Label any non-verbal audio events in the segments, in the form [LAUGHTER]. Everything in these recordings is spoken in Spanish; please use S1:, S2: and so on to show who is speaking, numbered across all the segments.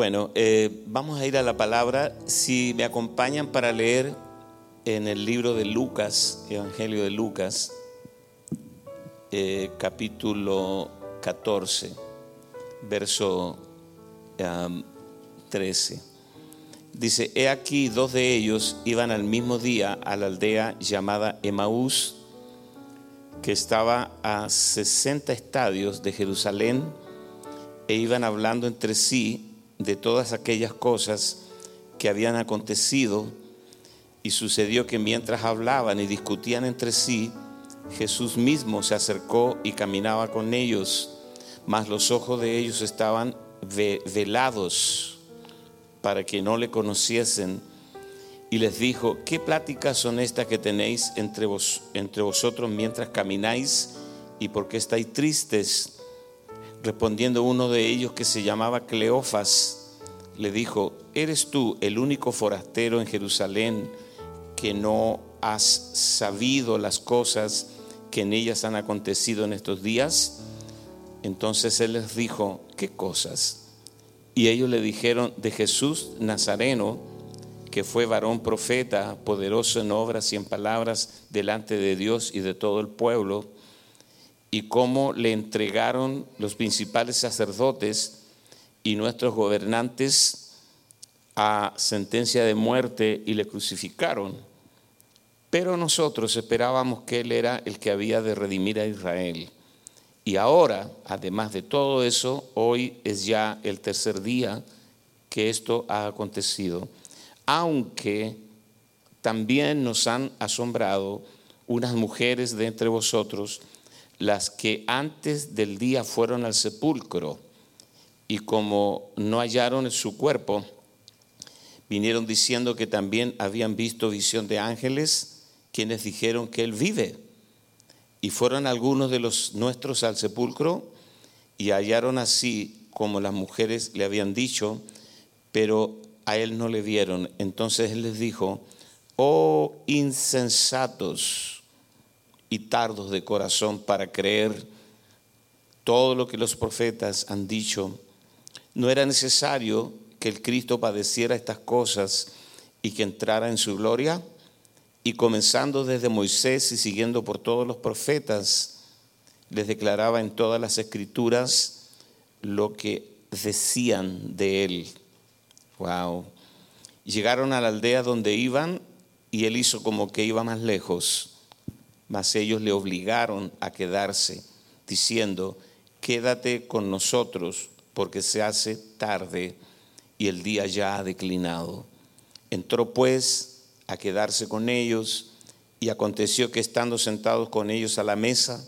S1: Bueno, eh, vamos a ir a la palabra. Si me acompañan para leer en el libro de Lucas, Evangelio de Lucas, eh, capítulo 14, verso 13. Dice, he aquí dos de ellos iban al mismo día a la aldea llamada Emaús, que estaba a 60 estadios de Jerusalén, e iban hablando entre sí de todas aquellas cosas que habían acontecido, y sucedió que mientras hablaban y discutían entre sí, Jesús mismo se acercó y caminaba con ellos, mas los ojos de ellos estaban velados para que no le conociesen. Y les dijo, ¿qué pláticas son estas que tenéis entre, vos, entre vosotros mientras camináis? ¿Y por qué estáis tristes? Respondiendo uno de ellos que se llamaba Cleofas, le dijo, ¿eres tú el único forastero en Jerusalén que no has sabido las cosas que en ellas han acontecido en estos días? Entonces él les dijo, ¿qué cosas? Y ellos le dijeron de Jesús Nazareno, que fue varón profeta, poderoso en obras y en palabras delante de Dios y de todo el pueblo, y cómo le entregaron los principales sacerdotes y nuestros gobernantes a sentencia de muerte y le crucificaron. Pero nosotros esperábamos que Él era el que había de redimir a Israel. Y ahora, además de todo eso, hoy es ya el tercer día que esto ha acontecido. Aunque también nos han asombrado unas mujeres de entre vosotros, las que antes del día fueron al sepulcro y como no hallaron su cuerpo, vinieron diciendo que también habían visto visión de ángeles, quienes dijeron que él vive. Y fueron algunos de los nuestros al sepulcro y hallaron así como las mujeres le habían dicho, pero a él no le vieron. Entonces él les dijo, oh insensatos y tardos de corazón para creer todo lo que los profetas han dicho, no era necesario que el Cristo padeciera estas cosas y que entrara en su gloria. Y comenzando desde Moisés y siguiendo por todos los profetas, les declaraba en todas las escrituras lo que decían de él. Wow. Llegaron a la aldea donde iban y él hizo como que iba más lejos, mas ellos le obligaron a quedarse, diciendo, quédate con nosotros porque se hace tarde y el día ya ha declinado. Entró pues a quedarse con ellos. Y aconteció que estando sentados con ellos a la mesa,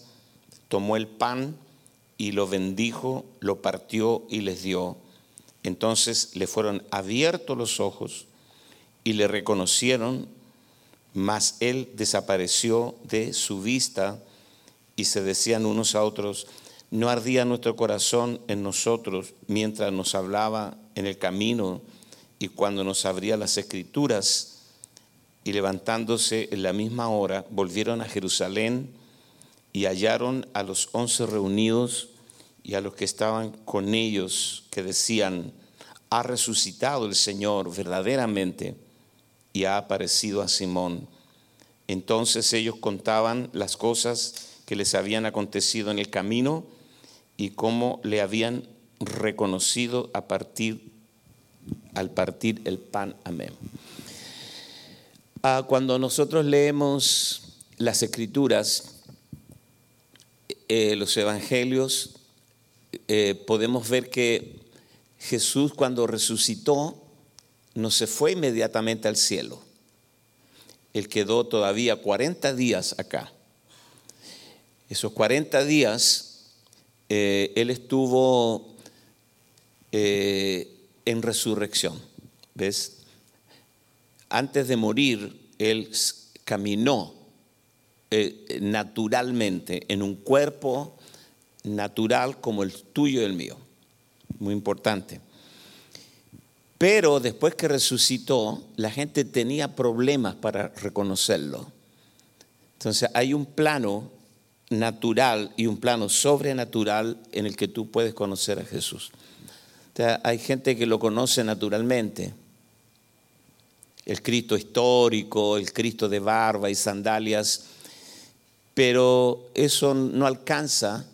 S1: tomó el pan y lo bendijo, lo partió y les dio. Entonces le fueron abiertos los ojos y le reconocieron, mas él desapareció de su vista y se decían unos a otros, no ardía nuestro corazón en nosotros mientras nos hablaba en el camino y cuando nos abría las escrituras y levantándose en la misma hora, volvieron a Jerusalén y hallaron a los once reunidos y a los que estaban con ellos, que decían, ha resucitado el Señor verdaderamente y ha aparecido a Simón. Entonces ellos contaban las cosas que les habían acontecido en el camino y cómo le habían reconocido a partir al partir el pan. Amén. Ah, cuando nosotros leemos las escrituras, eh, los evangelios, eh, podemos ver que Jesús cuando resucitó no se fue inmediatamente al cielo. Él quedó todavía 40 días acá. Esos 40 días eh, Él estuvo en resurrección. ¿Ves? antes de morir, él caminó eh, naturalmente en un cuerpo natural como el tuyo y el mío. Muy importante. Pero después que resucitó, la gente tenía problemas para reconocerlo. Entonces hay un plano natural y un plano sobrenatural en el que tú puedes conocer a Jesús. hay gente que lo conoce naturalmente. El Cristo histórico, el Cristo de barba y sandalias, pero eso no alcanza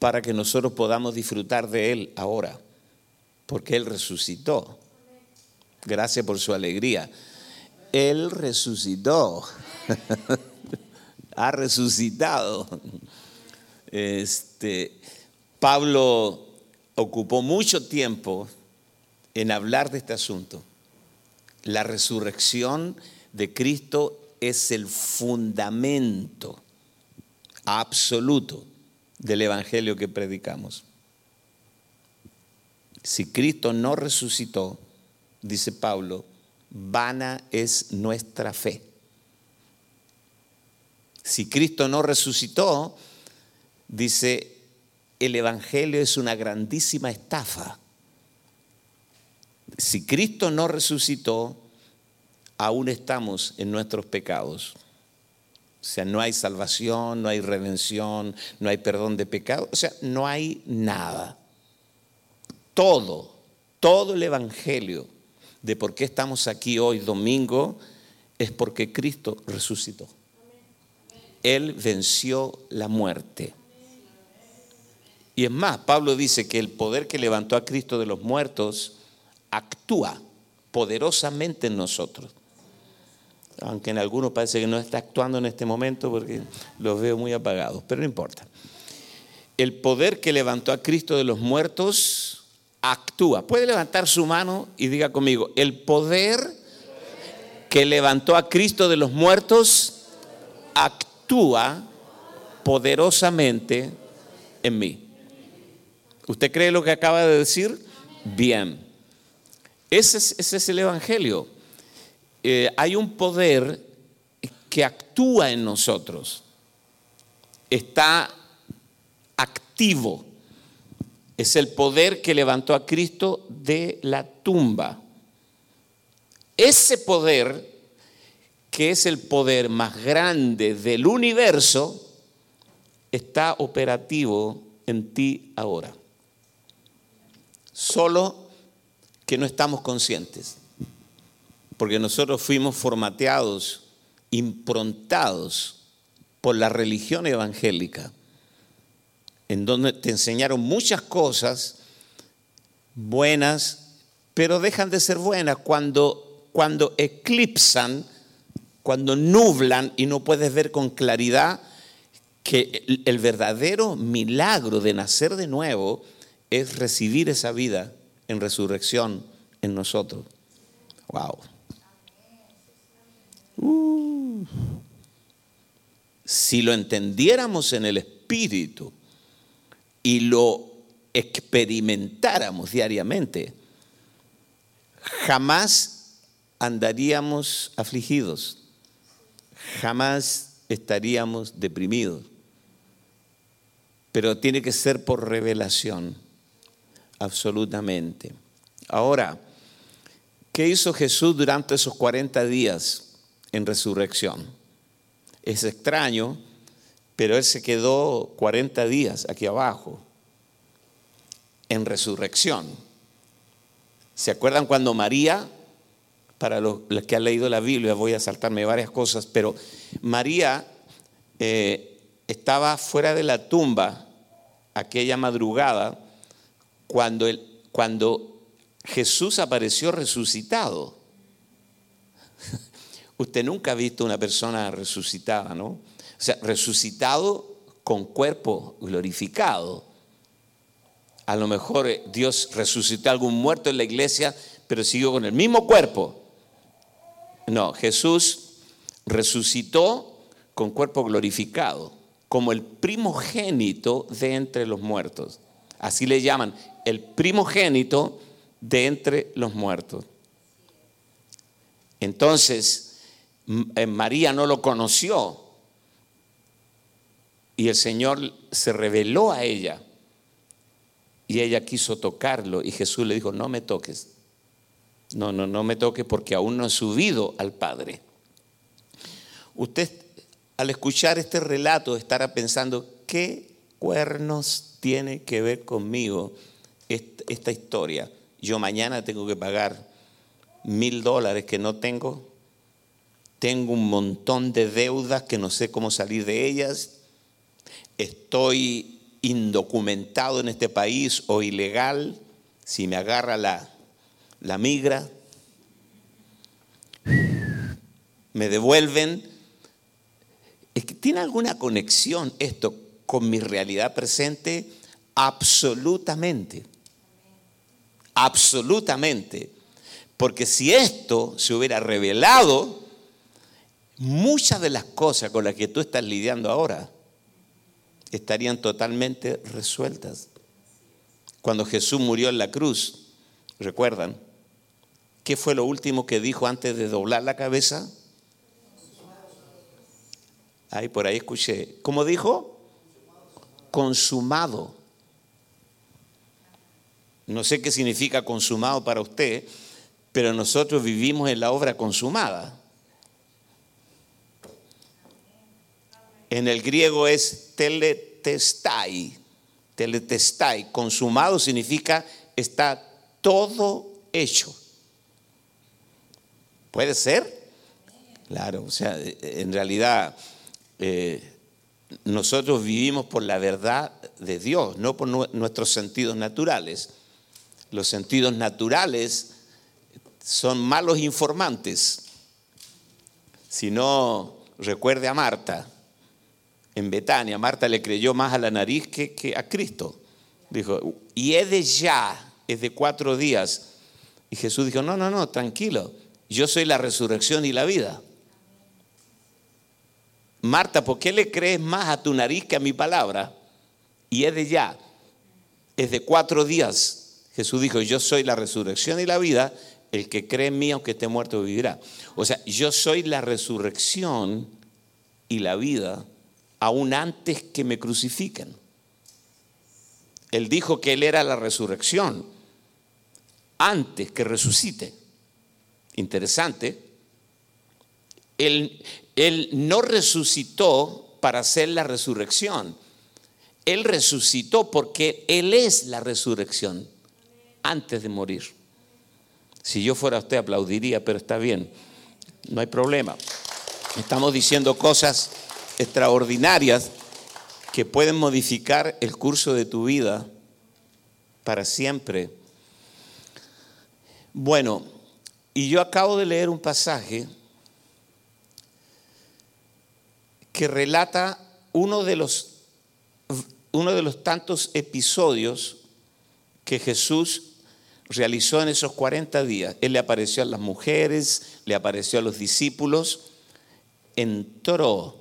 S1: para que nosotros podamos disfrutar de Él ahora, porque Él resucitó. Gracias por su alegría. Él resucitó. [LAUGHS] ha resucitado. Este, Pablo ocupó mucho tiempo en hablar de este asunto. La resurrección de Cristo es el fundamento absoluto del Evangelio que predicamos. Si Cristo no resucitó, dice Pablo, vana es nuestra fe. Si Cristo no resucitó, dice, el Evangelio es una grandísima estafa. Si Cristo no resucitó, aún estamos en nuestros pecados. O sea, no hay salvación, no hay redención, no hay perdón de pecado, o sea, no hay nada. Todo, todo el Evangelio de por qué estamos aquí hoy domingo es porque Cristo resucitó. Él venció la muerte. Y es más, Pablo dice que el poder que levantó a Cristo de los muertos actúa poderosamente en nosotros. Aunque en algunos parece que no está actuando en este momento porque los veo muy apagados, pero no importa. El poder que levantó a Cristo de los muertos actúa. Puede levantar su mano y diga conmigo, el poder que levantó a Cristo de los muertos actúa poderosamente en mí. ¿Usted cree lo que acaba de decir? Bien. Ese es, el Evangelio. Eh, hay un poder que actúa en nosotros. Está activo. Es el poder que levantó a Cristo de la tumba. Ese poder, que es el poder más grande del universo, está operativo en ti ahora solo que no estamos conscientes, porque nosotros fuimos formateados, improntados por la religión evangélica, en donde te enseñaron muchas cosas buenas, pero dejan de ser buenas cuando, cuando eclipsan, cuando nublan y no puedes ver con claridad que el verdadero milagro de nacer de nuevo es recibir esa vida en resurrección en nosotros. Wow. Uh. Si lo entendiéramos en el espíritu y lo experimentáramos diariamente, jamás andaríamos afligidos, jamás estaríamos deprimidos. Pero tiene que ser por revelación absolutamente. Ahora, ¿qué hizo Jesús durante esos 40 días en resurrección? Es extraño, pero Él se quedó 40 días aquí abajo en resurrección. ¿Se acuerdan cuando María, para los, que han leído la Biblia, voy a saltarme varias cosas, pero María eh, estaba fuera de la tumba aquella madrugada, cuando, cuando Jesús apareció resucitado. [LAUGHS] Usted nunca ha visto una persona resucitada, ¿no? O sea, resucitado con cuerpo glorificado. A lo mejor eh, Dios resucitó a algún muerto en la iglesia, pero siguió con el mismo cuerpo. No, Jesús resucitó con cuerpo glorificado, como el primogénito de entre los muertos. Así le llaman el primogénito de entre los muertos. Entonces, eh, María no lo conoció y el Señor se reveló a ella y ella quiso tocarlo y Jesús le dijo, no me toques. No, no, no me toques porque aún no he subido al Padre. Usted al escuchar este relato estará pensando, ¿qué cuernos tiene que ver conmigo esta historia. Yo mañana tengo que pagar mil dólares que no tengo. Tengo un montón de deudas que no sé cómo salir de ellas. Estoy indocumentado en este país o ilegal. Si me agarra la, la migra, me devuelven. Es que tiene alguna conexión esto con mi realidad presente absolutamente. Absolutamente. Porque si esto se hubiera revelado, muchas de las cosas con las que tú estás lidiando ahora estarían totalmente resueltas. Cuando Jesús murió en la cruz, ¿recuerdan? ¿Qué fue lo último que dijo antes de doblar la cabeza? Ahí por ahí escuché. ¿Cómo dijo? Consumado. No sé qué significa consumado para usted, pero nosotros vivimos en la obra consumada. En el griego es teletestai. Teletestai. Consumado significa está todo hecho. ¿Puede ser? Claro, o sea, en realidad eh, nosotros vivimos por la verdad de Dios, no por nuestros sentidos naturales. Los sentidos naturales son malos informantes. Si no, recuerde a Marta. En Betania, Marta le creyó más a la nariz que, a Cristo. Dijo, y es de ya, es de cuatro días. Y Jesús dijo, no, no, no, tranquilo. Yo soy la resurrección y la vida. Marta, ¿por qué le crees más a tu nariz que a mi palabra? Y es de ya, es de cuatro días. Jesús dijo, yo soy la resurrección y la vida, el que cree en mí, aunque esté muerto, vivirá. O sea, yo soy la resurrección y la vida, aún antes que me crucifiquen. Él dijo que Él era la resurrección, antes que resucite. Interesante. Él, no resucitó para hacer la resurrección. Él resucitó porque Él es la resurrección antes de morir. Si yo fuera usted aplaudiría, pero está bien, no hay problema. Estamos diciendo cosas extraordinarias que pueden modificar el curso de tu vida para siempre. Bueno, y yo acabo de leer un pasaje que relata uno de los, uno de los tantos episodios que Jesús realizó en esos 40 días. Él le apareció a las mujeres, le apareció a los discípulos, entró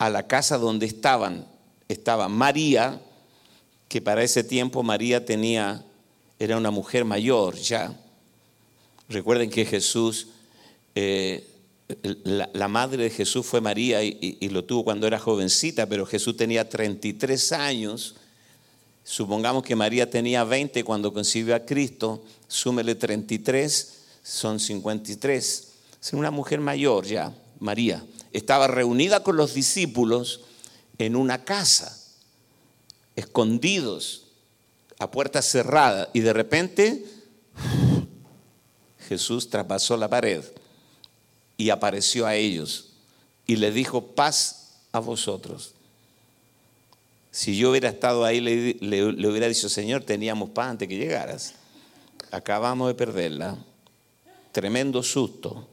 S1: a la casa donde estaban, estaba María, que para ese tiempo María tenía, era una mujer mayor ya. Recuerden que Jesús eh, la, madre de Jesús fue María y, lo tuvo cuando era jovencita, pero Jesús tenía 33 años. Supongamos que María tenía 20 cuando concibió a Cristo, súmele 33, son 53. Es una mujer mayor ya, María. Estaba reunida con los discípulos en una casa, escondidos, a puerta cerrada, y de repente Jesús traspasó la pared y apareció a ellos y le dijo, paz a vosotros. Si yo hubiera estado ahí, le, hubiera dicho, Señor, teníamos paz antes que llegaras. Acabamos de perderla. Tremendo susto.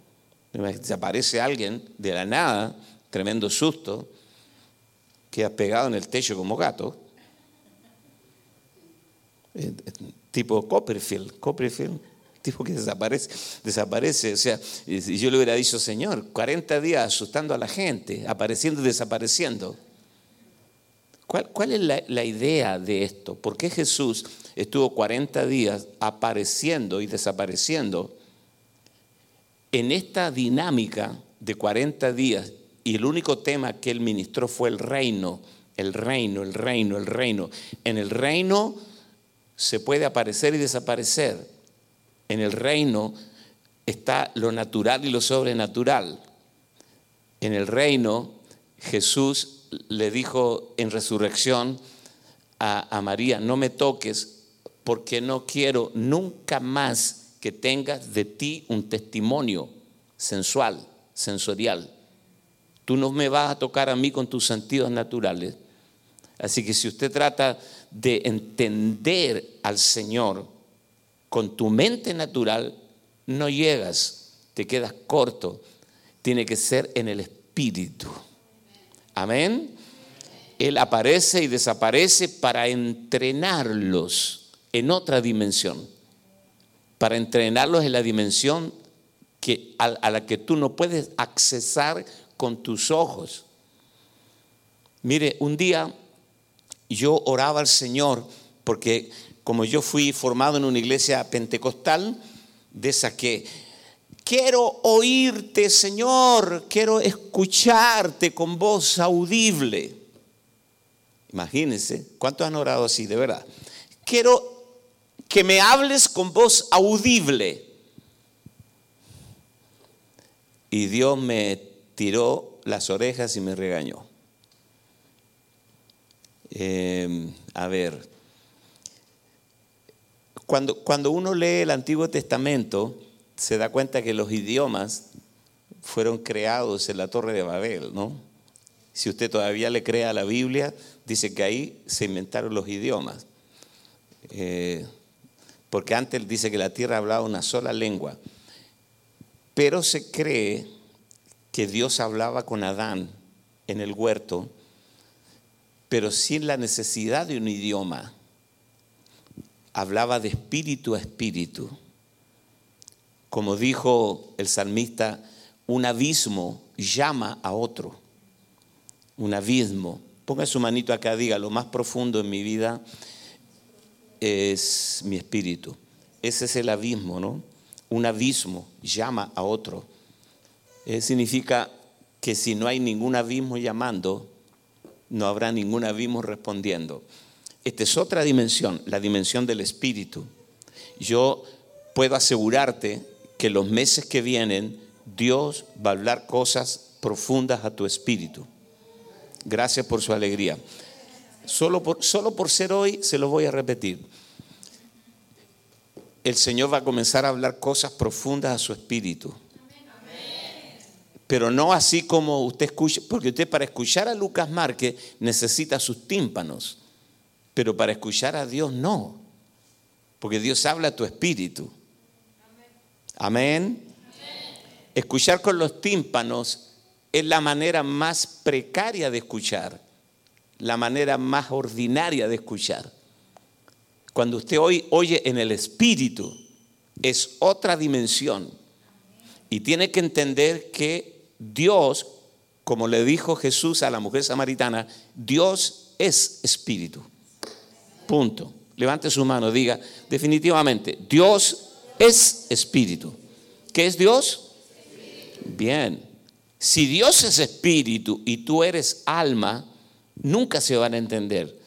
S1: Desaparece alguien de la nada, tremendo susto, que ha pegado en el techo como gato. Eh, eh, tipo Copperfield. Copperfield tipo que desaparece, desaparece. O sea, y yo le hubiera dicho, Señor, 40 días asustando a la gente, apareciendo y desapareciendo. ¿Cuál, cuál es la, la, idea de esto? ¿Por qué Jesús estuvo 40 días apareciendo y desapareciendo en esta dinámica de 40 días? Y el único tema que él ministró fue el reino, el reino, el reino, el reino. En el reino se puede aparecer y desaparecer en el reino está lo natural y lo sobrenatural. En el reino Jesús le dijo en resurrección a, María, no me toques porque no quiero nunca más que tengas de ti un testimonio sensual, sensorial. Tú no me vas a tocar a mí con tus sentidos naturales. Así que si usted trata de entender al Señor con tu mente natural, no llegas, te quedas corto. Tiene que ser en el espíritu. Amén. Él aparece y desaparece para entrenarlos en otra dimensión. Para entrenarlos en la dimensión que, a, la que tú no puedes accesar con tus ojos. Mire, un día yo oraba al Señor porque como yo fui formado en una iglesia pentecostal, de esa que quiero oírte, Señor, quiero escucharte con voz audible. Imagínense, ¿cuántos han orado así, de verdad? Quiero que me hables con voz audible. Y Dios me tiró las orejas y me regañó. Em, a ver, cuando, cuando uno lee el Antiguo Testamento, se da cuenta que los idiomas fueron creados en la Torre de Babel, ¿no? Si usted todavía le cree a la Biblia, dice que ahí se inventaron los idiomas. Eh, porque antes dice que la tierra hablaba una sola lengua. Pero se cree que Dios hablaba con Adán en el huerto, pero sin la necesidad de un idioma. Hablaba de espíritu a espíritu. Como dijo el salmista, un abismo llama a otro un abismo. Ponga su manito acá, diga, lo más profundo en mi vida es mi espíritu. Ese es el abismo, ¿no? Un abismo llama a otro. Eh, significa que si no hay ningún abismo llamando, no habrá ningún abismo respondiendo. Esta es otra dimensión, la dimensión del espíritu. Yo puedo asegurarte que los meses que vienen Dios va a hablar cosas profundas a tu espíritu. Gracias por su alegría. Solo por, solo por ser hoy, se lo voy a repetir. El Señor va a comenzar a hablar cosas profundas a su espíritu. Pero no así como usted escucha, porque usted para escuchar a Lucas Márquez necesita sus tímpanos, pero para escuchar a Dios no, porque Dios habla a tu espíritu. Amén. Escuchar con los tímpanos es la manera más precaria de escuchar, la manera más ordinaria de escuchar. Cuando usted hoy oye en el espíritu, es otra dimensión. Y tiene que entender que Dios, como le dijo Jesús a la mujer samaritana, Dios es espíritu. Punto. Levante su mano, diga definitivamente, Dios es espíritu. ¿Qué es Dios? Bien. Si Dios es espíritu y tú eres alma, nunca se van a entender.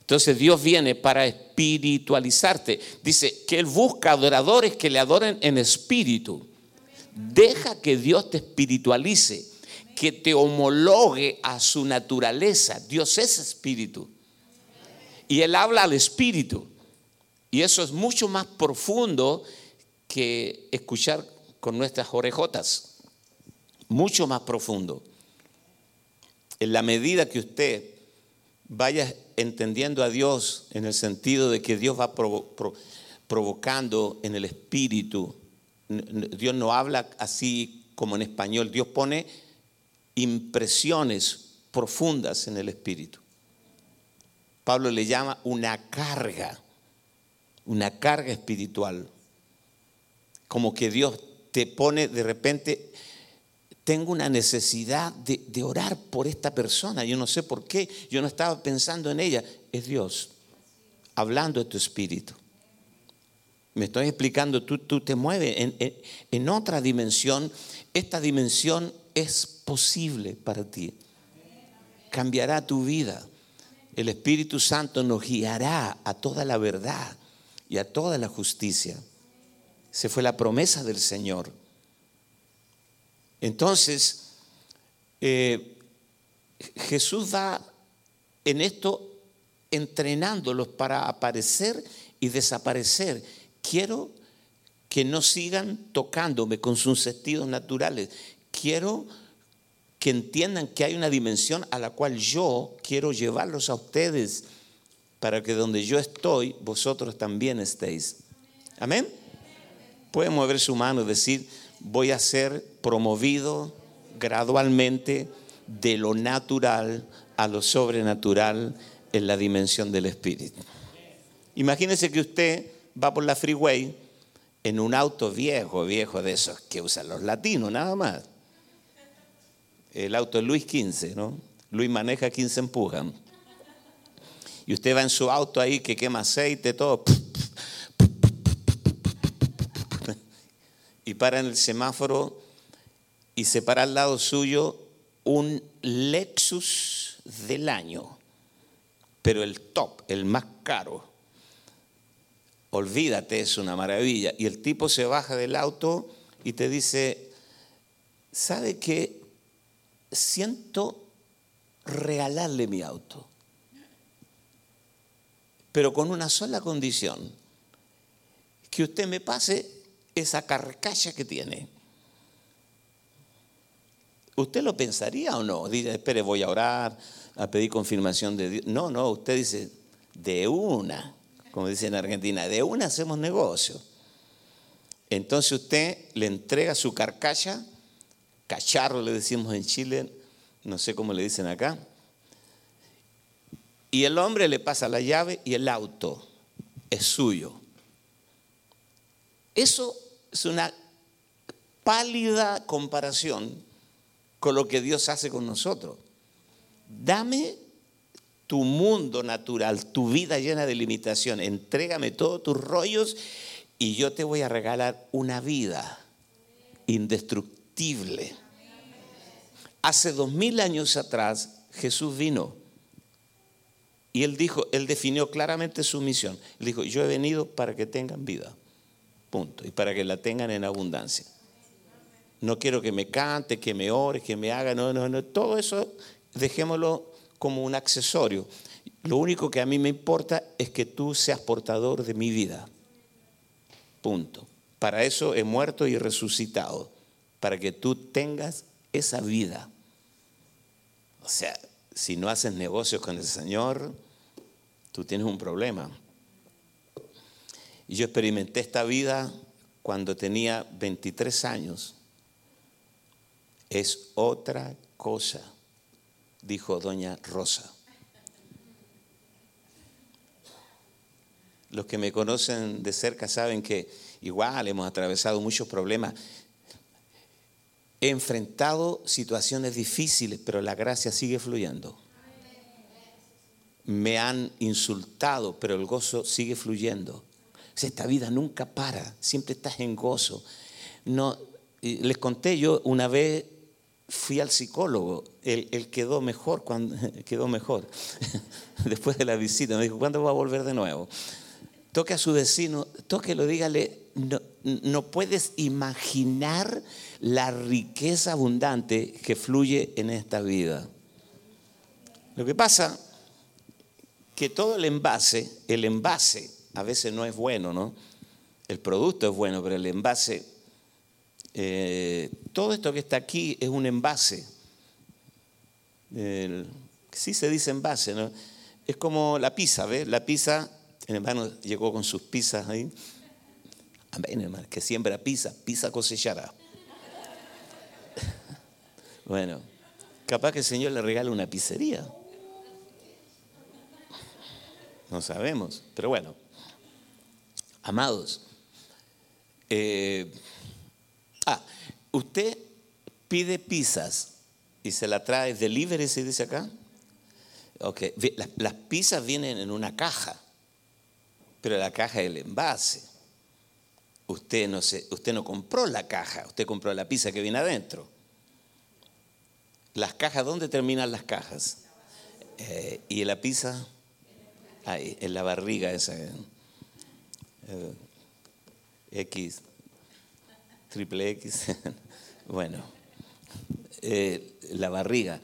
S1: Entonces Dios viene para espiritualizarte. Dice que Él busca adoradores que le adoren en espíritu. Deja que Dios te espiritualice, que te homologue a su naturaleza. Dios es espíritu. Y Él habla al espíritu. Y eso es mucho más profundo que escuchar con nuestras orejotas mucho más profundo. En la medida que usted vaya entendiendo a Dios en el sentido de que Dios va provocando en el espíritu, Dios no habla así como en español, Dios pone impresiones profundas en el espíritu. Pablo le llama una carga, una carga espiritual, como que Dios te pone de repente tengo una necesidad de, orar por esta persona. Yo no sé por qué, yo no estaba pensando en ella. Es Dios hablando de tu espíritu. Me estoy explicando, tú, tú te mueves en, en otra dimensión. Esta dimensión es posible para ti. Cambiará tu vida. El Espíritu Santo nos guiará a toda la verdad y a toda la justicia. Se fue la promesa del Señor. Entonces, eh, Jesús va en esto entrenándolos para aparecer y desaparecer. Quiero que no sigan tocándome con sus sentidos naturales. Quiero que entiendan que hay una dimensión a la cual yo quiero llevarlos a ustedes para que donde yo estoy, vosotros también estéis. Amén. Pueden mover su mano y decir, voy a ser promovido gradualmente de lo natural a lo sobrenatural en la dimensión del espíritu. Imagínese que usted va por la freeway en un auto viejo, viejo de esos que usan los latinos, nada más. El auto es Luis XV, ¿no? Luis maneja, 15 empujan. Y usted va en su auto ahí que quema aceite, todo. Y para en el semáforo y se para al lado suyo un Lexus del año, pero el top, el más caro olvídate, es una maravilla. Y el tipo se baja del auto y te dice, ¿sabe qué? Siento regalarle mi auto, pero con una sola condición, que usted me pase esa carcalla que tiene. ¿Usted lo pensaría o no? Dice, espere, voy a orar, a pedir confirmación de Dios. No, no, usted dice, de una como dicen en Argentina, de una hacemos negocio. Entonces usted le entrega su carcalla, cacharro le decimos en Chile, no sé cómo le dicen acá, y el hombre le pasa la llave y el auto es suyo. Eso es una pálida comparación con lo que Dios hace con nosotros. Dame tu mundo natural, tu vida llena de limitación. Entrégame todos tus rollos y yo te voy a regalar una vida indestructible. Hace dos mil años atrás Jesús vino y él dijo, él definió claramente su misión. Dijo, yo he venido para que tengan vida, punto, y para que la tengan en abundancia. No quiero que me cante, que me ore, que me haga, no, no, no, todo eso dejémoslo como un accesorio. Lo único que a mí me importa es que tú seas portador de mi vida. Punto. Para eso he muerto y resucitado, para que tú tengas esa vida. O sea, si no haces negocios con el Señor, tú tienes un problema. Y yo experimenté esta vida cuando tenía 23 años. Es otra cosa dijo doña Rosa. Los que me conocen de cerca saben que igual hemos atravesado muchos problemas. He enfrentado situaciones difíciles, pero la gracia sigue fluyendo. Me han insultado, pero el gozo sigue fluyendo. Esta vida nunca para, siempre estás en gozo. No, les conté yo una vez fui al psicólogo, él, quedó mejor, [LAUGHS] quedó mejor [LAUGHS] después de la visita. Me dijo, ¿cuándo va a volver de nuevo? Toque a su vecino, lo dígale, no, no puedes imaginar la riqueza abundante que fluye en esta vida. Lo que pasa que todo el envase, el envase a veces no es bueno, ¿no? El producto es bueno, pero el envase eh, todo esto que está aquí es un envase. sí se dice envase, ¿no? Es como la pizza, ¿ves? La pizza, el hermano llegó con sus pizzas ahí. Amén, hermano, que siembra pizza, pizza cosechará. [LAUGHS] Bueno, capaz que el Señor le regala una pizzería. No sabemos, pero bueno. Amados, eh, Ah, usted pide pizzas y se la trae delivery, se dice acá. Ok, las, pizzas vienen en una caja, pero la caja es el envase. Usted no, se, usted no compró la caja, usted compró la pizza que viene adentro. Las cajas, ¿dónde terminan las cajas? Eh, y la pizza, ahí, en la barriga esa. Eh, X triple X, [LAUGHS] bueno, eh, la barriga.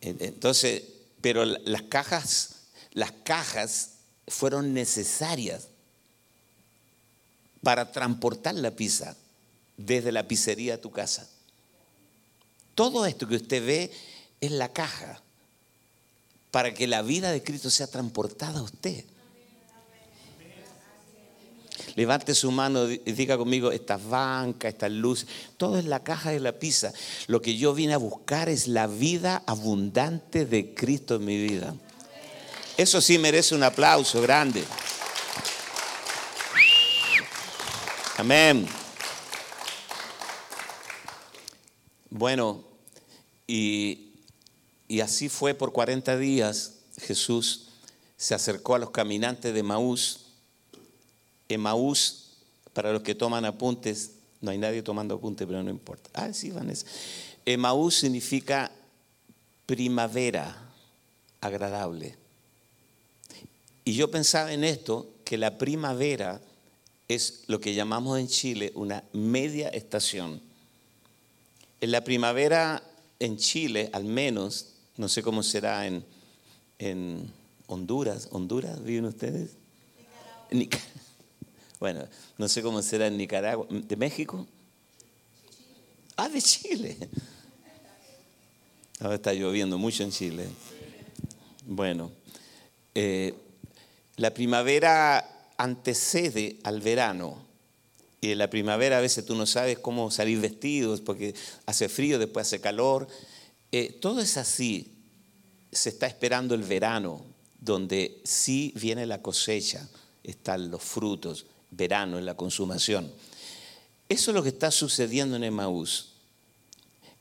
S1: Entonces, pero las cajas, las cajas fueron necesarias para transportar la pizza desde la pizzería a tu casa. Todo esto que usted ve es la caja para que la vida de Cristo sea transportada a usted. Levante su mano y diga conmigo, estas bancas, estas luces, todo es la caja de la pizza. Lo que yo vine a buscar es la vida abundante de Cristo en mi vida. Eso sí merece un aplauso grande. Amén. Bueno, y, y, así fue por 40 días. Jesús se acercó a los caminantes de Maús Emaús, para los que toman apuntes, no hay nadie tomando apuntes, pero no importa. Ah, sí, Vanessa. Emaús significa primavera agradable. Y yo pensaba en esto, que la primavera es lo que llamamos en Chile una media estación. En la primavera en Chile, al menos, no sé cómo será en, en Honduras. ¿Honduras viven ustedes? Nicaragua. Bueno, no sé cómo será en Nicaragua. ¿De México? Ah, de Chile. Ahora está lloviendo mucho en Chile. Bueno, eh, la primavera antecede al verano. Y en la primavera a veces tú no sabes cómo salir vestidos porque hace frío, después hace calor. Eh, todo es así. Se está esperando el verano, donde sí viene la cosecha, están los frutos verano, en la consumación. Eso es lo que está sucediendo en Emaús.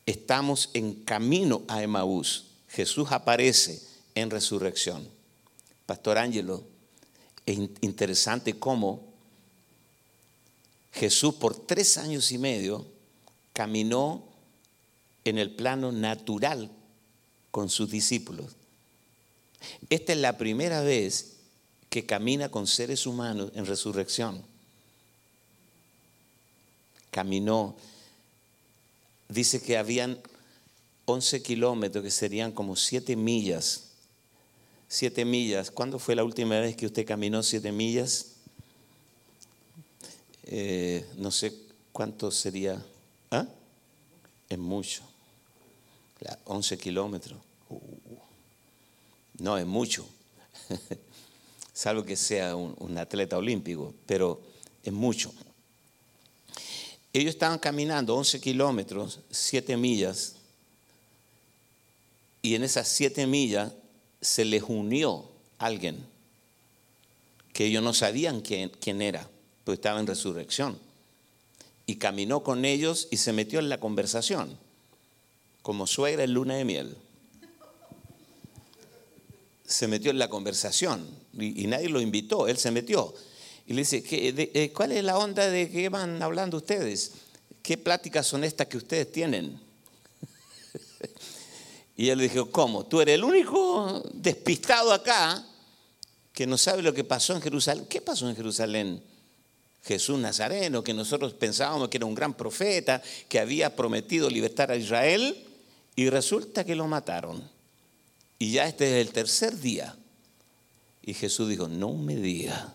S1: Estamos en camino a Emaús. Jesús aparece en resurrección. Pastor Ángelo, es interesante cómo Jesús por tres años y medio caminó en el plano natural con sus discípulos. Esta es la primera vez que camina con seres humanos en resurrección. Caminó, dice que habían 11 kilómetros, que serían como 7 millas. 7 millas. ¿Cuándo fue la última vez que usted caminó 7 millas? Eh, no sé cuánto sería. ¿Ah? Es mucho. 11 kilómetros. Uh, no, es mucho. [LAUGHS] salvo que sea un, atleta olímpico, pero es mucho. Ellos estaban caminando 11 kilómetros, 7 millas, y en esas 7 millas se les unió alguien que ellos no sabían quién, era, pues estaba en resurrección. Y caminó con ellos y se metió en la conversación, como suegra en luna de miel se metió en la conversación y, nadie lo invitó, él se metió. Y le dice, eh, ¿cuál es la onda de qué van hablando ustedes? ¿Qué pláticas son estas que ustedes tienen? [LAUGHS] y él le dijo, ¿cómo? Tú eres el único despistado acá que no sabe lo que pasó en Jerusalén. ¿Qué pasó en Jerusalén? Jesús Nazareno, que nosotros pensábamos que era un gran profeta, que había prometido libertar a Israel, y resulta que lo mataron. Y ya este es el tercer día. Y Jesús dijo, no me diga.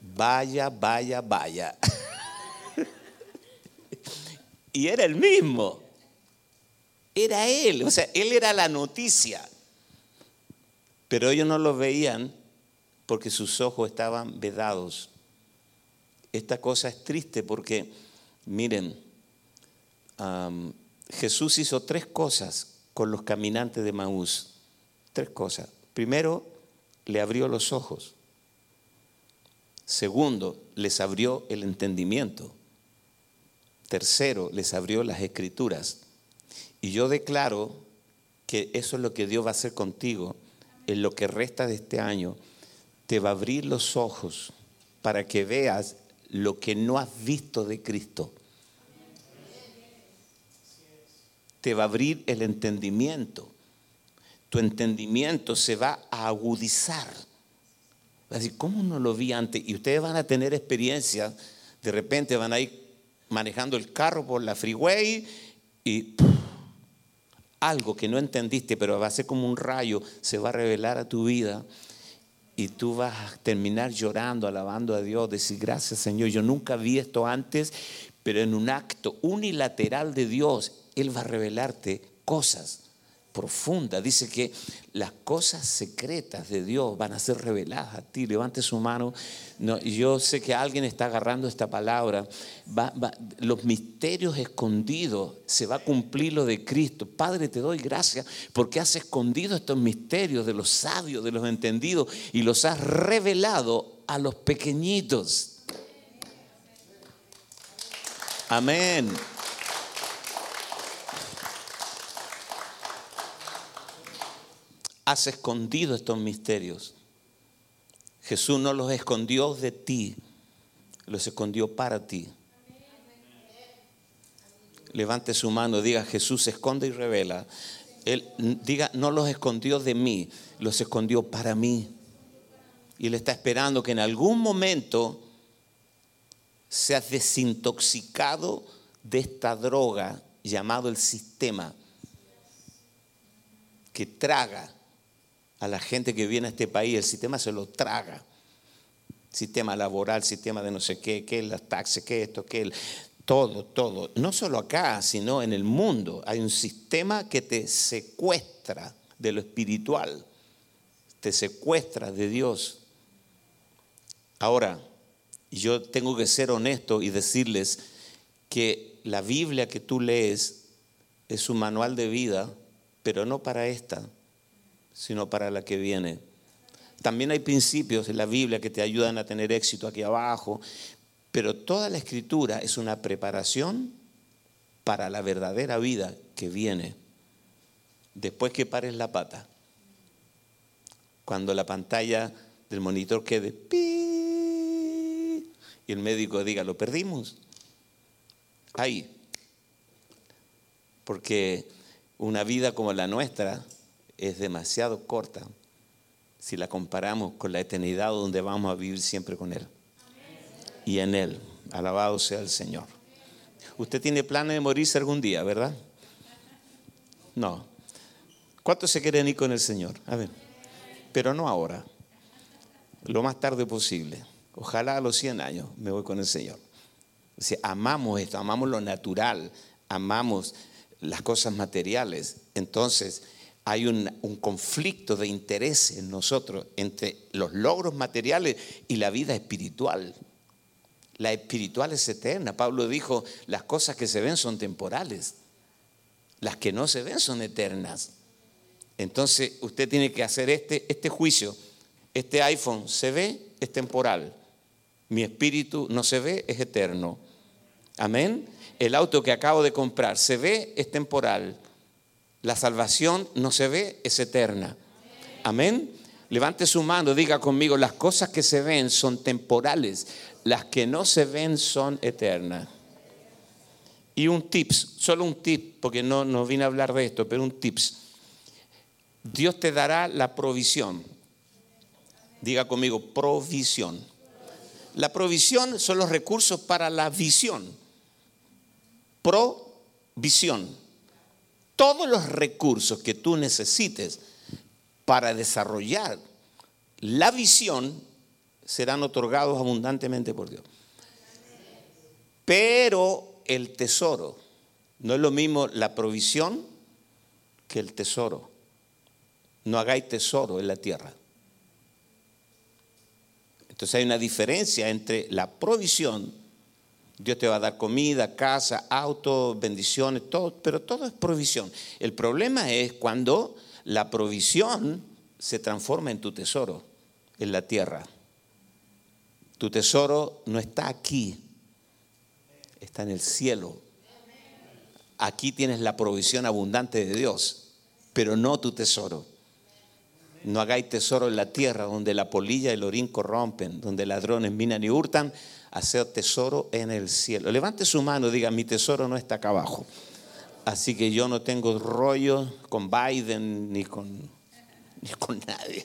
S1: Vaya, vaya, vaya. [LAUGHS] y era el mismo. Era él. O sea, él era la noticia. Pero ellos no lo veían porque sus ojos estaban vedados. Esta cosa es triste porque, miren, Jesús hizo tres cosas con los caminantes de Maús? Tres cosas. Primero, le abrió los ojos. Segundo, les abrió el entendimiento. Tercero, les abrió las escrituras. Y yo declaro que eso es lo que Dios va a hacer contigo en lo que resta de este año. Te va a abrir los ojos para que veas lo que no has visto de Cristo. Te va a abrir el entendimiento. Tu entendimiento se va a agudizar. Va a decir, ¿cómo no lo vi antes? Y ustedes van a tener experiencia. De repente van a ir manejando el carro por la freeway y algo que no entendiste, pero va a ser como un rayo, se va a revelar a tu vida. y tú vas a terminar llorando, alabando a Dios, decir gracias Señor, yo nunca vi esto antes, pero en un acto unilateral de Dios, Él va a revelarte cosas profundas. Dice que las cosas secretas de Dios van a ser reveladas a ti. Levante su mano. No, yo sé que alguien está agarrando esta palabra. los misterios escondidos, se va a cumplir lo de Cristo. Padre, te doy gracias porque has escondido estos misterios de los sabios, de los entendidos y los has revelado a los pequeñitos. Amén. Has escondido estos misterios. Jesús no los escondió de ti, los escondió para ti. Levante su mano, diga Jesús esconde y revela. Él diga, no los escondió de mí, los escondió para mí. Y Él está esperando que en algún momento seas desintoxicado de esta droga llamado el sistema, que traga a la gente que viene a este país, el sistema se lo traga. Sistema laboral, sistema de no sé qué, qué las taxes, qué esto, qué todo, todo. No solo acá, sino en el mundo. Hay un sistema que te secuestra de lo espiritual, te secuestra de Dios. Ahora, yo tengo que ser honesto y decirles que la Biblia que tú lees es un manual de vida, pero no para esta, sino para la que viene. También hay principios en la Biblia que te ayudan a tener éxito aquí abajo, pero toda la escritura es una preparación para la verdadera vida que viene después que pares la pata. Cuando la pantalla del monitor quede y el médico diga, lo perdimos. Ahí. Porque una vida como la nuestra es demasiado corta si la comparamos con la eternidad donde vamos a vivir siempre con Él. Y en Él. Alabado sea el Señor. Usted tiene planes de morirse algún día, ¿verdad? No. ¿Cuántos se quieren ir con el Señor? A ver. Pero no ahora. Lo más tarde posible. Ojalá a los 100 años me voy con el Señor. amamos esto, amamos lo natural, amamos las cosas materiales. Entonces hay un, conflicto de interés en nosotros entre los logros materiales y la vida espiritual. La espiritual es eterna. Pablo dijo, las cosas que se ven son temporales, las que no se ven son eternas. Entonces usted tiene que hacer este, este juicio. Este iPhone se ve, es temporal mi espíritu no se ve, es eterno. Amén. El auto que acabo de comprar se ve, es temporal. La salvación no se ve, es eterna. Amén. Levante su mano, diga conmigo, las cosas que se ven son temporales, las que no se ven son eternas. Y un tips, solo un tip, porque no, no vine a hablar de esto, pero un tips. Dios te dará la provisión. Diga conmigo, provisión. La provisión son los recursos para la visión. Provisión. Todos los recursos que tú necesites para desarrollar la visión serán otorgados abundantemente por Dios. Pero el tesoro, no es lo mismo la provisión que el tesoro. No hagáis tesoro en la tierra. Entonces hay una diferencia entre la provisión, Dios te va a dar comida, casa, auto, bendiciones, todo, pero todo es provisión. El problema es cuando la provisión se transforma en tu tesoro, en la tierra. Tu tesoro no está aquí, está en el cielo. Aquí tienes la provisión abundante de Dios, pero no tu tesoro. No hagáis tesoro en la tierra donde la polilla y el orín corrompen, donde ladrones minan y hurtan, hacer tesoro en el cielo. Levante su mano y diga, mi tesoro no está acá abajo. Así que yo no tengo rollo con Biden ni con, ni con nadie,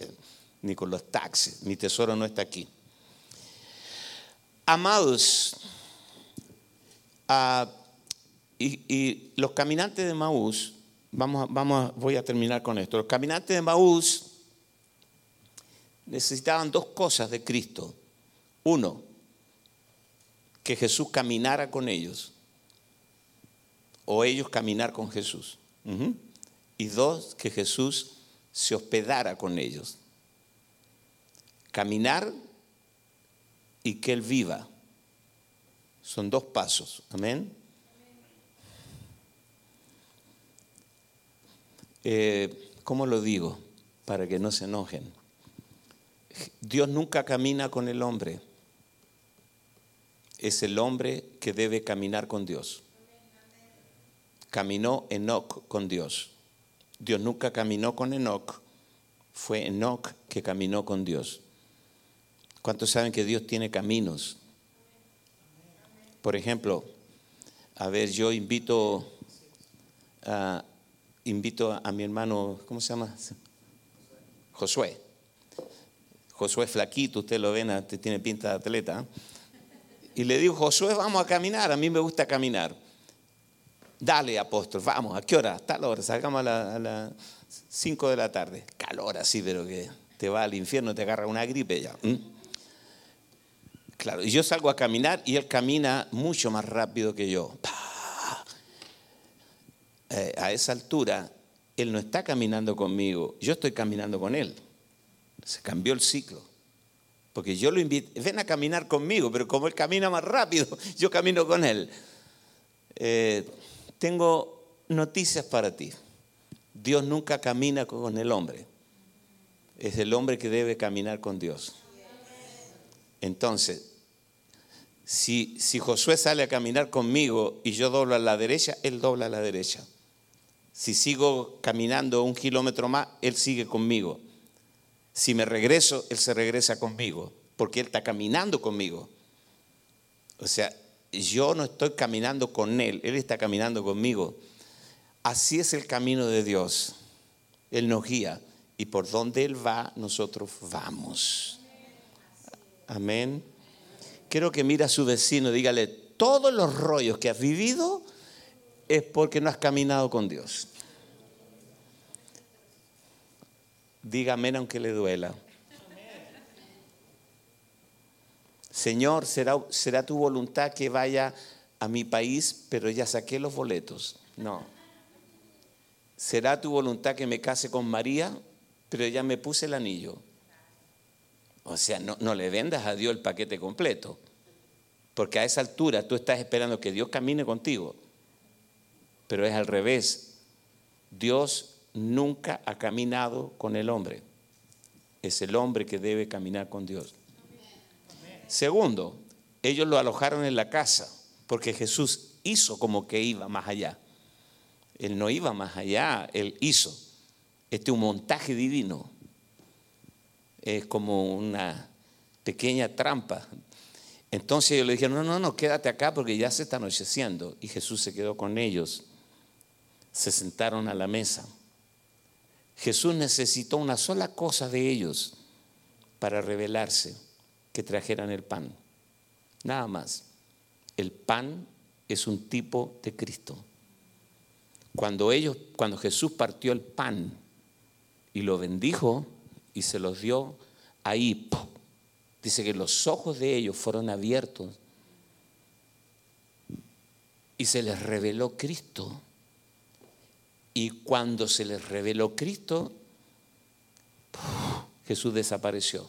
S1: ni con los taxis. Mi tesoro no está aquí. Amados, ah, y, los caminantes de Maús, vamos, vamos, voy a terminar con esto. Los caminantes de Maús necesitaban dos cosas de Cristo. Uno, que Jesús caminara con ellos, o ellos caminar con Jesús. Y dos, que Jesús se hospedara con ellos. Caminar y que Él viva. Son dos pasos. Amén. Eh, ¿Cómo lo digo? Para que no se enojen. Dios nunca camina con el hombre. Es el hombre que debe caminar con Dios. Caminó Enoch con Dios. Dios nunca caminó con Enoch. Fue Enoch que caminó con Dios. ¿Cuántos saben que Dios tiene caminos? Por ejemplo, a ver, yo invito a, invito a mi hermano, ¿cómo se llama? Josué. Josué flaquito, usted lo ven, tiene pinta de atleta. Y le digo, Josué, vamos a caminar, a mí me gusta caminar. Dale, apóstol, vamos, ¿a qué hora? Tal hora, salgamos a las 5 de la tarde. Calor así, pero que te va al infierno, te agarra una gripe ya. Claro, y yo salgo a caminar y él camina mucho más rápido que yo. Eh, a esa altura, él no está caminando conmigo, yo estoy caminando con él. Se cambió el ciclo. Porque yo lo invito, ven a caminar conmigo, pero como él camina más rápido, [LAUGHS] yo camino con él. Eh, tengo noticias para ti. Dios nunca camina con el hombre. Es el hombre que debe caminar con Dios. Entonces, si, si Josué sale a caminar conmigo y yo doblo a la derecha, él dobla a la derecha. Si sigo caminando un kilómetro más, él sigue conmigo. Si me regreso, él se regresa conmigo, porque él está caminando conmigo. O sea, yo no estoy caminando con él, él está caminando conmigo. Así es el camino de Dios. Él nos guía y por donde él va, nosotros vamos. Amén. Quiero que mire a su vecino, dígale, todos los rollos que has vivido es porque no has caminado con Dios. Diga amén aunque le duela. Señor, será, será tu voluntad que vaya a mi país, pero ya saqué los boletos. No. Será tu voluntad que me case con María, pero ya me puse el anillo. O sea, no, no le vendas a Dios el paquete completo. Porque a esa altura tú estás esperando que Dios camine contigo. Pero es al revés. Dios nunca ha caminado con el hombre. Es el hombre que debe caminar con Dios. Segundo, ellos lo alojaron en la casa porque Jesús hizo como que iba más allá. Él no iba más allá, él hizo. Este es un montaje divino. Es como una pequeña trampa. Entonces ellos le dijeron, no, no, no, quédate acá porque ya se está anocheciendo. Y Jesús se quedó con ellos. Se sentaron a la mesa. Jesús necesitó una sola cosa de ellos para revelarse que trajeran el pan. Nada más. El pan es un tipo de Cristo. Cuando ellos, cuando Jesús partió el pan y lo bendijo y se los dio, ahí dice que los ojos de ellos fueron abiertos y se les reveló Cristo. Y cuando se les reveló Cristo. Jesús desapareció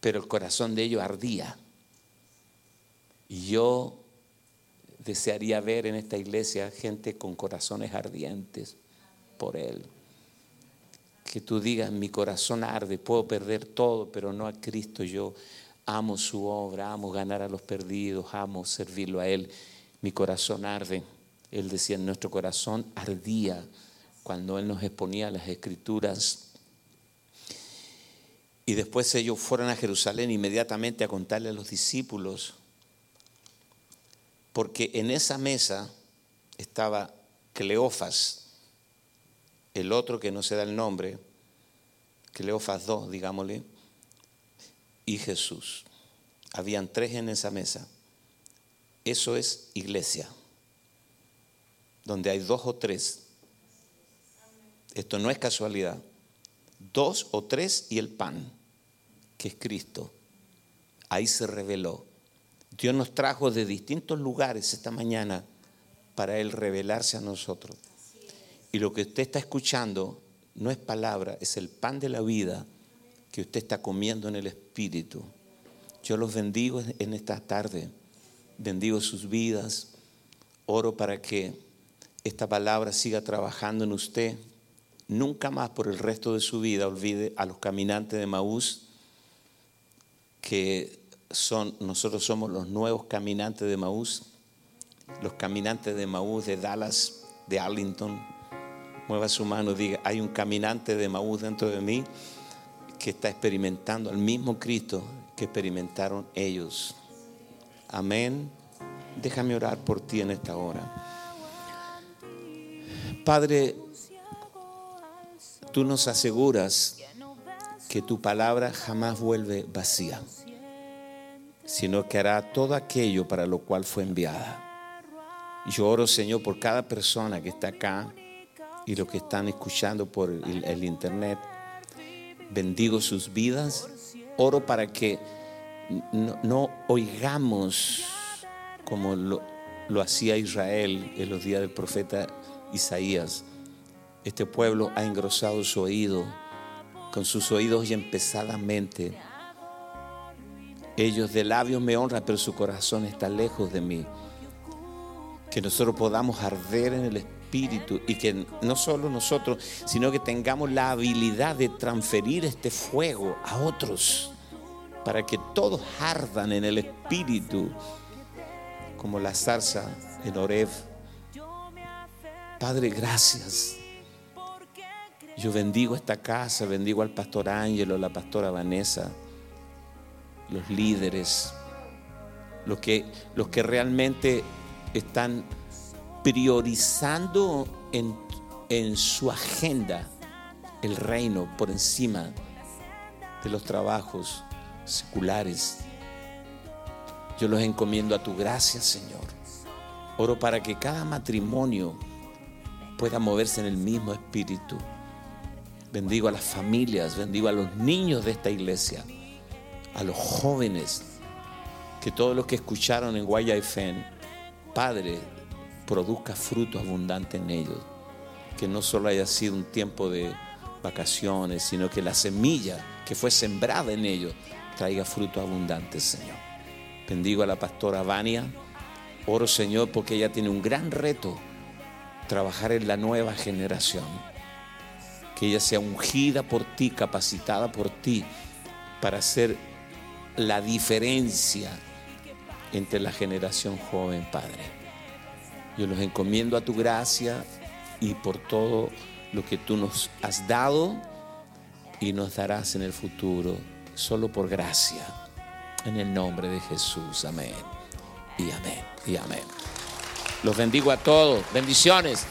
S1: pero el corazón de ellos ardía. Y yo desearía ver en esta iglesia gente con corazones ardientes por Él. Que tú digas, mi corazón arde, puedo perder todo, pero no a Cristo. Yo amo su obra, amo ganar a los perdidos, amo servirlo a Él. Mi corazón arde. Él decía, nuestro corazón ardía cuando Él nos exponía las escrituras y después ellos fueron a Jerusalén inmediatamente a contarle a los discípulos, porque en esa mesa estaba Cleofas, el otro que no se da el nombre, Cleofas II, digámosle, y Jesús. Habían tres en esa mesa. Eso es iglesia, donde hay dos o tres. Esto no es casualidad. dos o tres y el pan, que es Cristo. Ahí se reveló. Dios nos trajo de distintos lugares esta mañana para Él revelarse a nosotros. Y lo que usted está escuchando no es palabra, es el pan de la vida que usted está comiendo en el Espíritu. Yo los bendigo en esta tarde, bendigo sus vidas, oro para que esta palabra siga trabajando en usted. Nunca más por el resto de su vida olvide a los caminantes de Maús, que son, nosotros somos los nuevos caminantes de Maús, los caminantes de Maús de Dallas, de Arlington. Mueva su mano, diga, hay un caminante de Maús dentro de mí que está experimentando al mismo Cristo que experimentaron ellos. Amén. Déjame orar por ti en esta hora. Padre, tú nos aseguras que tu palabra jamás vuelve vacía, sino que hará todo aquello para lo cual fue enviada. Yo oro, Señor, por cada persona que está acá y los que están escuchando por el, internet. Bendigo sus vidas. Oro para que no, oigamos como lo, lo hacía Israel en los días del profeta Isaías. Este pueblo ha engrosado su oído con sus oídos y empesadamente. Ellos de labios me honran, pero su corazón está lejos de mí. Que nosotros podamos arder en el Espíritu y que no solo nosotros, sino que tengamos la habilidad de transferir este fuego a otros para que todos ardan en el Espíritu como la zarza en Oreb Padre, gracias. Yo bendigo esta casa, bendigo al pastor Ángelo, la pastora Vanessa, los líderes, los que, los que realmente están priorizando en, en su agenda el reino por encima de los trabajos seculares. Yo los encomiendo a tu gracia, Señor. Oro para que cada matrimonio pueda moverse en el mismo espíritu. Bendigo a las familias, bendigo a los niños de esta iglesia, a los jóvenes, que todos los que escucharon en Guayafen, Padre, produzca fruto abundante en ellos. Que no solo haya sido un tiempo de vacaciones, sino que la semilla que fue sembrada en ellos traiga fruto abundante, Señor. Bendigo a la pastora Vania. Oro, Señor, porque ella tiene un gran reto trabajar en la nueva generación. Que ella sea ungida por ti, capacitada por ti, para hacer la diferencia entre la generación joven, Padre. Yo los encomiendo a tu gracia y por todo lo que tú nos has dado y nos darás en el futuro, solo por gracia. En el nombre de Jesús, amén. Y amén. Y amén. Los bendigo a todos. Bendiciones.